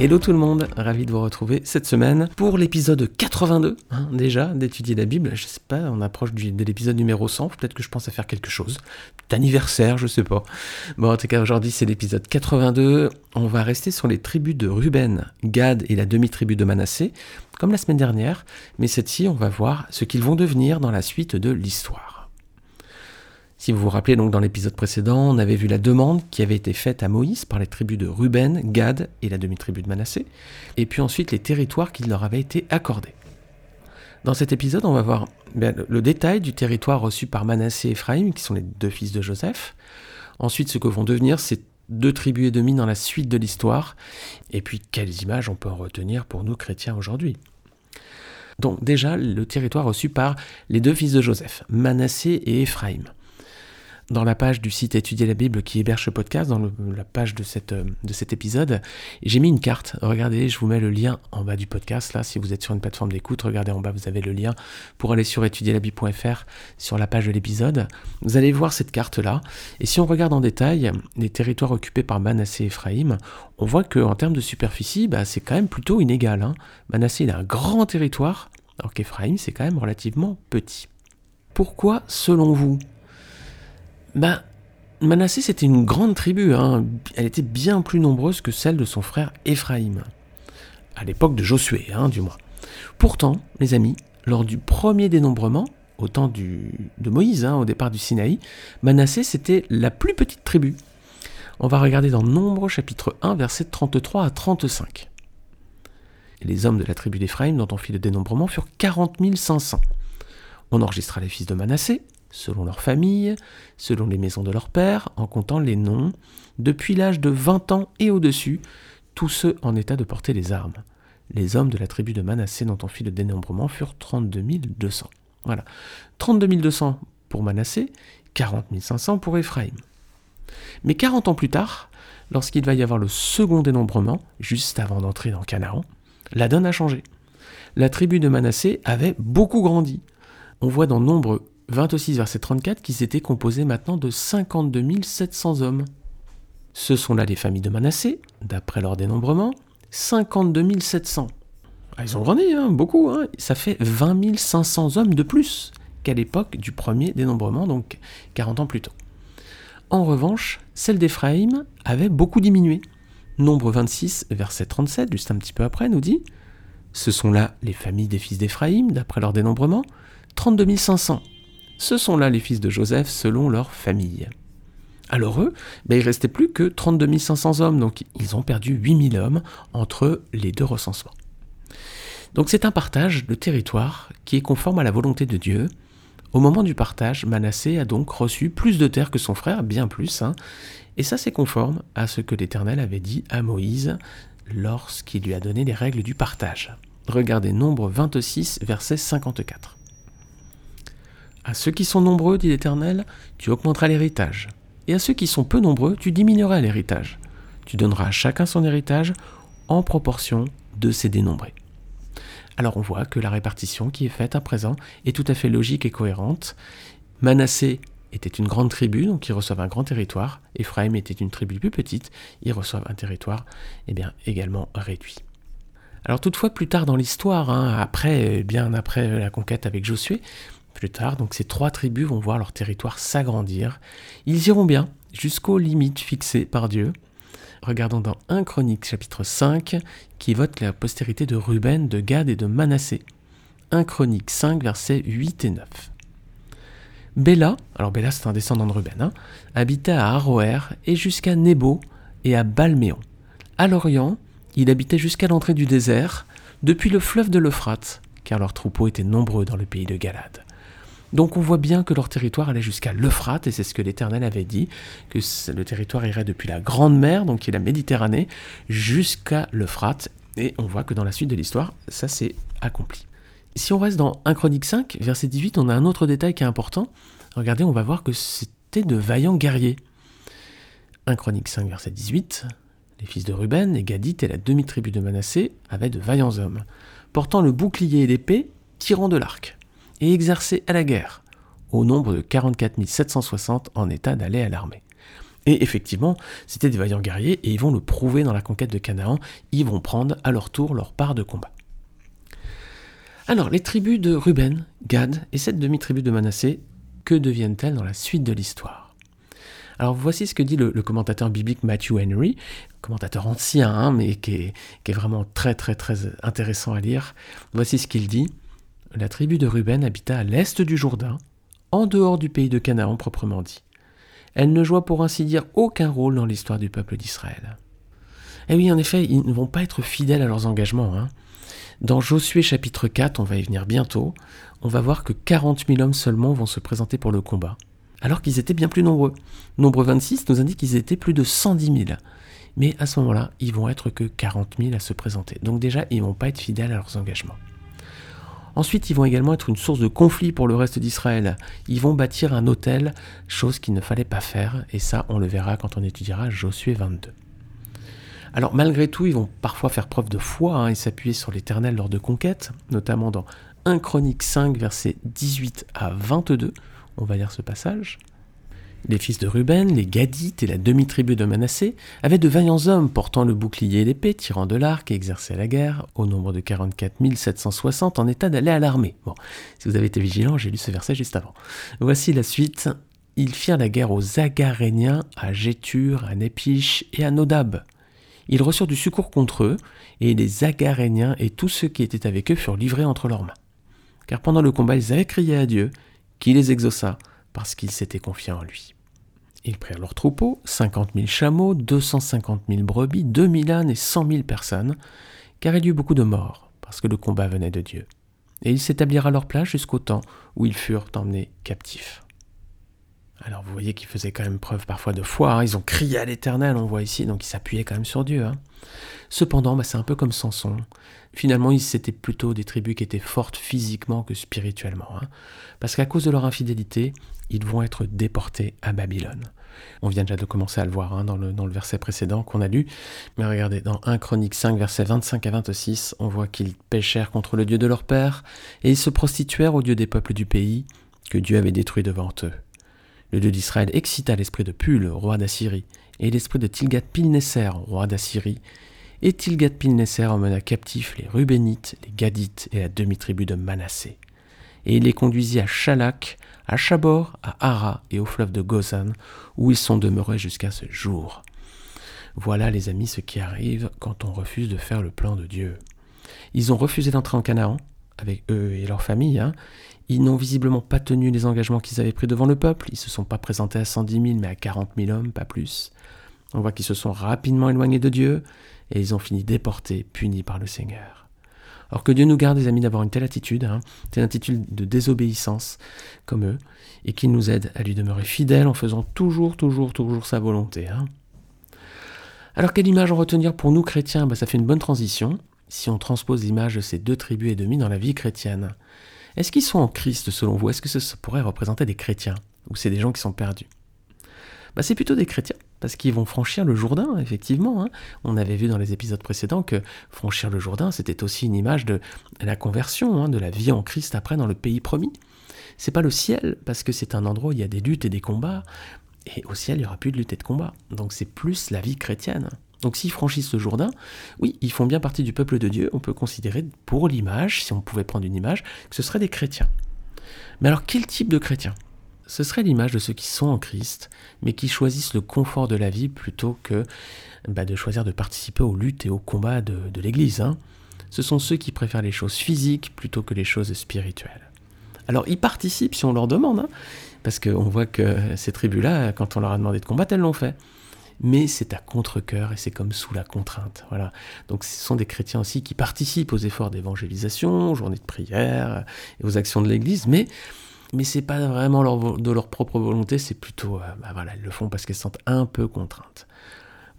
Hello tout le monde, ravi de vous retrouver cette semaine pour l'épisode 82 hein, déjà d'étudier la Bible. Je sais pas, on approche de l'épisode numéro 100, peut-être que je pense à faire quelque chose. D'anniversaire, je sais pas. Bon, en tout cas, aujourd'hui c'est l'épisode 82. On va rester sur les tribus de Ruben, Gad et la demi-tribu de Manassé, comme la semaine dernière, mais cette ci on va voir ce qu'ils vont devenir dans la suite de l'histoire. Si vous vous rappelez donc dans l'épisode précédent, on avait vu la demande qui avait été faite à Moïse par les tribus de Ruben, Gad et la demi-tribu de Manassé, et puis ensuite les territoires qui leur avaient été accordés. Dans cet épisode, on va voir ben, le détail du territoire reçu par Manassé et Ephraim, qui sont les deux fils de Joseph. Ensuite, ce que vont devenir ces deux tribus et demie dans la suite de l'histoire. Et puis, quelles images on peut en retenir pour nous chrétiens aujourd'hui. Donc déjà, le territoire reçu par les deux fils de Joseph, Manassé et Ephraim dans la page du site Étudier la Bible qui héberge ce podcast, dans la page euh, de cet épisode, j'ai mis une carte. Regardez, je vous mets le lien en bas du podcast. Là, si vous êtes sur une plateforme d'écoute, regardez en bas, vous avez le lien pour aller sur étudierlabible.fr sur la page de l'épisode. Vous allez voir cette carte-là. Et si on regarde en détail les territoires occupés par Manassé et Ephraïm, on voit qu'en termes de superficie, bah, c'est quand même plutôt inégal. Hein. Manassé, il a un grand territoire, alors qu'Ephraïm, c'est quand même relativement petit. Pourquoi, selon vous, bah, Manassé, c'était une grande tribu. Hein. Elle était bien plus nombreuse que celle de son frère Éphraïm. À l'époque de Josué, hein, du moins. Pourtant, les amis, lors du premier dénombrement, au temps de Moïse, hein, au départ du Sinaï, Manassé, c'était la plus petite tribu. On va regarder dans Nombre, chapitre 1, versets 33 à 35. les hommes de la tribu d'Éphraïm, dont on fit le dénombrement, furent 40 500. On enregistra les fils de Manassé, selon leur famille, selon les maisons de leur père, en comptant les noms, depuis l'âge de 20 ans et au-dessus, tous ceux en état de porter les armes. Les hommes de la tribu de Manassé dont on fit le dénombrement furent 32 200. Voilà. 32 200 pour Manassé, 40 500 pour Éphraïm. Mais 40 ans plus tard, lorsqu'il va y avoir le second dénombrement, juste avant d'entrer dans Canaan, la donne a changé. La tribu de Manassé avait beaucoup grandi. On voit dans Nombre 26 verset 34 qui s'était composé maintenant de 52 700 hommes. Ce sont là les familles de Manassé, d'après leur dénombrement, 52 700. Ah, ils ont grandi, hein, beaucoup, hein. ça fait 20 500 hommes de plus qu'à l'époque du premier dénombrement, donc 40 ans plus tôt. En revanche, celle d'Éphraïm avait beaucoup diminué. Nombre 26, verset 37, juste un petit peu après, nous dit Ce sont là les familles des fils d'Éphraïm, d'après leur dénombrement, 32 500. Ce sont là les fils de Joseph selon leur famille. Alors eux, ben, il restait plus que 32 500 hommes, donc ils ont perdu 8000 hommes entre les deux recensements. Donc c'est un partage de territoire qui est conforme à la volonté de Dieu. Au moment du partage, Manassé a donc reçu plus de terres que son frère, bien plus, hein. et ça c'est conforme à ce que l'Éternel avait dit à Moïse lorsqu'il lui a donné les règles du partage. Regardez Nombre 26, verset 54. À ceux qui sont nombreux, dit l'Éternel, tu augmenteras l'héritage. Et à ceux qui sont peu nombreux, tu diminueras l'héritage. Tu donneras à chacun son héritage en proportion de ses dénombrés. Alors on voit que la répartition qui est faite à présent est tout à fait logique et cohérente. Manassé était une grande tribu, donc ils reçoivent un grand territoire. Ephraim était une tribu plus petite, ils reçoivent un territoire eh bien, également réduit. Alors toutefois, plus tard dans l'histoire, hein, après, bien après la conquête avec Josué, plus tard, donc ces trois tribus vont voir leur territoire s'agrandir. Ils iront bien jusqu'aux limites fixées par Dieu. Regardons dans 1 Chronique chapitre 5 qui vote la postérité de Ruben, de Gad et de Manassé. 1 Chronique 5 versets 8 et 9. Béla, alors Béla c'est un descendant de Ruben, hein, habitait à Aroer et jusqu'à Nebo et à Balméon. À l'Orient, il habitait jusqu'à l'entrée du désert, depuis le fleuve de l'Euphrate, car leurs troupeaux étaient nombreux dans le pays de Galade. Donc on voit bien que leur territoire allait jusqu'à l'Euphrate, et c'est ce que l'Éternel avait dit, que le territoire irait depuis la Grande Mer, donc qui est la Méditerranée, jusqu'à l'Euphrate, et on voit que dans la suite de l'histoire, ça s'est accompli. Si on reste dans 1 Chronique 5, verset 18, on a un autre détail qui est important. Regardez, on va voir que c'était de vaillants guerriers. 1 Chronique 5, verset 18, les fils de Ruben, et Gadit et la demi-tribu de Manassé avaient de vaillants hommes, portant le bouclier et l'épée, tirant de l'arc et exercés à la guerre. au nombre de 44 760 en état d'aller à l'armée. Et effectivement, c'était des vaillants guerriers et ils vont le prouver dans la conquête de Canaan, ils vont prendre à leur tour leur part de combat. Alors, les tribus de Ruben, Gad et cette demi-tribu de Manassé, que deviennent-elles dans la suite de l'histoire? Alors, voici ce que dit le, commentateur biblique Matthew Henry, commentateur ancien, hein, mais qui est, qui est vraiment très très très intéressant à lire. Voici ce qu'il dit. La tribu de Ruben habita à l'est du Jourdain, en dehors du pays de Canaan proprement dit. Elle ne joua pour ainsi dire aucun rôle dans l'histoire du peuple d'Israël. Eh oui, en effet, ils ne vont pas être fidèles à leurs engagements. Hein. Dans Josué chapitre 4, on va y venir bientôt, on va voir que 40 000 hommes seulement vont se présenter pour le combat, alors qu'ils étaient bien plus nombreux. Nombre 26 nous indique qu'ils étaient plus de 110 000. Mais à ce moment-là, ils vont être que 40 000 à se présenter. Donc déjà, ils ne vont pas être fidèles à leurs engagements. Ensuite, ils vont également être une source de conflit pour le reste d'Israël. Ils vont bâtir un hôtel, chose qu'il ne fallait pas faire, et ça, on le verra quand on étudiera Josué 22. Alors malgré tout, ils vont parfois faire preuve de foi hein, et s'appuyer sur l'Éternel lors de conquêtes, notamment dans 1 Chronique 5, versets 18 à 22. On va lire ce passage. Les fils de Ruben, les Gadites et la demi-tribu de Manassé avaient de vaillants hommes portant le bouclier et l'épée, tirant de l'arc et exerçaient la guerre, au nombre de 44 760 en état d'aller à l'armée. Bon, si vous avez été vigilant, j'ai lu ce verset juste avant. Voici la suite. Ils firent la guerre aux Agaréniens, à Gétur, à Népiche et à Nodab. Ils reçurent du secours contre eux, et les Agaréniens et tous ceux qui étaient avec eux furent livrés entre leurs mains. Car pendant le combat, ils avaient crié à Dieu, qui les exauça, parce qu'ils s'étaient confiés en lui. Ils prirent leurs troupeaux, 50 000 chameaux, 250 000 brebis, 2000 ânes et 100 000 personnes, car il y eut beaucoup de morts, parce que le combat venait de Dieu. Et ils s'établirent à leur place jusqu'au temps où ils furent emmenés captifs. Alors vous voyez qu'ils faisaient quand même preuve parfois de foi, hein. ils ont crié à l'Éternel, on voit ici, donc ils s'appuyaient quand même sur Dieu. Hein. Cependant, bah, c'est un peu comme Samson. Finalement, c'était plutôt des tribus qui étaient fortes physiquement que spirituellement. Hein. Parce qu'à cause de leur infidélité, ils vont être déportés à Babylone. On vient déjà de commencer à le voir dans, le, dans, le, verset précédent qu'on a lu. Mais regardez, dans 1 Chronique 5, versets 25 à 26, on voit qu'ils péchèrent contre le Dieu de leur père, et ils se prostituèrent au Dieu des peuples du pays, que Dieu avait détruit devant eux. Le Dieu d'Israël excita l'esprit de Pul, roi d'Assyrie, et l'esprit de Tilgat-Pilneser, roi d'Assyrie. Et Tilgat-Pilneser emmena captifs les Rubénites, les Gadites et la demi-tribu de Manassé. Et il les conduisit à Chalak, à Chabor, à Hara et au fleuve de Gozan, où ils sont demeurés jusqu'à ce jour. Voilà, les amis, ce qui arrive quand on refuse de faire le plan de Dieu. Ils ont refusé d'entrer en Canaan, avec eux et leur famille. Hein. Ils n'ont visiblement pas tenu les engagements qu'ils avaient pris devant le peuple. Ils ne se sont pas présentés à 110 000, mais à 40 000 hommes, pas plus. On voit qu'ils se sont rapidement éloignés de Dieu et ils ont fini déportés, punis par le Seigneur. Or que Dieu nous garde, les amis, d'avoir une telle attitude, hein, telle attitude de désobéissance comme eux, et qu'il nous aide à lui demeurer fidèles en faisant toujours, toujours, toujours sa volonté. Hein. Alors quelle image en retenir pour nous chrétiens? Bah, Ça fait une bonne transition si on transpose l'image de ces deux tribus et demi dans la vie chrétienne. Est-ce qu'ils sont en Christ selon vous? Est-ce que ça pourrait représenter des chrétiens? Ou c'est des gens qui sont perdus? Bah, C'est plutôt des chrétiens, parce qu'ils vont franchir le Jourdain, effectivement. Hein. On avait vu dans les épisodes précédents que franchir le Jourdain, c'était aussi une image de la conversion, hein, de la vie en Christ après dans le pays promis. C'est pas le ciel, parce que c'est un endroit où il y a des luttes et des combats, et au ciel, il n'y aura plus de lutte et de combat. Donc c'est plus la vie chrétienne. Donc s'ils franchissent ce Jourdain, oui, ils font bien partie du peuple de Dieu, on peut considérer pour l'image, si on pouvait prendre une image, que ce seraient des chrétiens. Mais alors quel type de chrétiens? Ce serait l'image de ceux qui sont en Christ, mais qui choisissent le confort de la vie plutôt que bah, de choisir de participer aux luttes et aux combats de, l'Église. Hein. Ce sont ceux qui préfèrent les choses physiques plutôt que les choses spirituelles. Alors ils participent si on leur demande, hein, parce qu'on voit que ces tribus-là, quand on leur a demandé de combattre, elles l'ont fait mais c'est à contre-coeur et c'est comme sous la contrainte. Voilà. Donc ce sont des chrétiens aussi qui participent aux efforts d'évangélisation, aux journées de prière et aux actions de l'Église, mais mais c'est pas vraiment de leur propre volonté, c'est plutôt, euh, bah voilà, ils le font parce qu'elles se sentent un peu contraintes.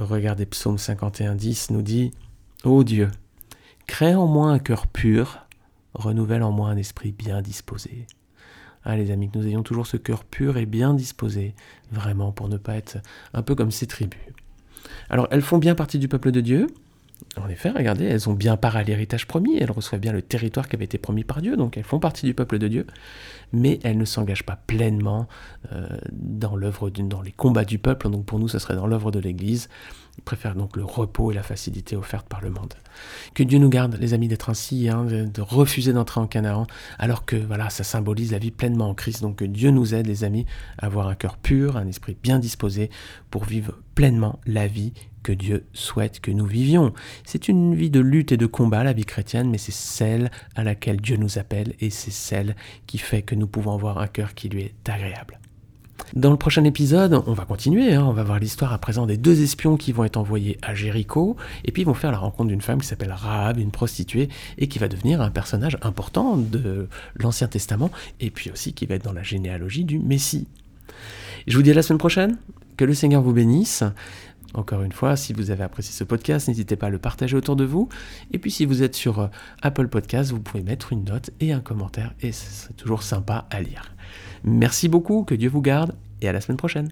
Regardez Psaume 51.10 nous dit Ô Dieu, crée en moi un cœur pur, renouvelle en moi un esprit bien disposé. Ah les amis, que nous ayons toujours ce cœur pur et bien disposé, vraiment pour ne pas être un peu comme ces tribus. Alors elles font bien partie du peuple de Dieu, En effet, regardez, elles ont bien part à l'héritage promis, elles reçoivent bien le territoire qui avait été promis par Dieu, donc elles font partie du peuple de Dieu, mais elles ne s'engagent pas pleinement euh, dans l'œuvre, dans les combats du peuple, donc pour nous, ce serait dans l'œuvre de l'Église. Ils préfèrent donc le repos et la facilité offerte par le monde. Que Dieu nous garde, les amis, d'être ainsi, hein, de, refuser d'entrer en Canaan, alors que voilà, ça symbolise la vie pleinement en Christ. Donc que Dieu nous aide, les amis, à avoir un cœur pur, un esprit bien disposé pour vivre pleinement la vie que Dieu souhaite que nous vivions. C'est une vie de lutte et de combat, la vie chrétienne, mais c'est celle à laquelle Dieu nous appelle et c'est celle qui fait que nous pouvons avoir un cœur qui lui est agréable. Dans le prochain épisode, on va continuer, hein. on va voir l'histoire à présent des deux espions qui vont être envoyés à Jéricho, et puis ils vont faire la rencontre d'une femme qui s'appelle Rahab, une prostituée, et qui va devenir un personnage important de l'Ancien Testament, et puis aussi qui va être dans la généalogie du Messie. Je vous dis à la semaine prochaine, que le Seigneur vous bénisse. Encore une fois, si vous avez apprécié ce podcast, n'hésitez pas à le partager autour de vous. Et puis si vous êtes sur euh, Apple Podcast, vous pouvez mettre une note et un commentaire, et c'est toujours sympa à lire. Merci beaucoup, que Dieu vous garde, et à la semaine prochaine.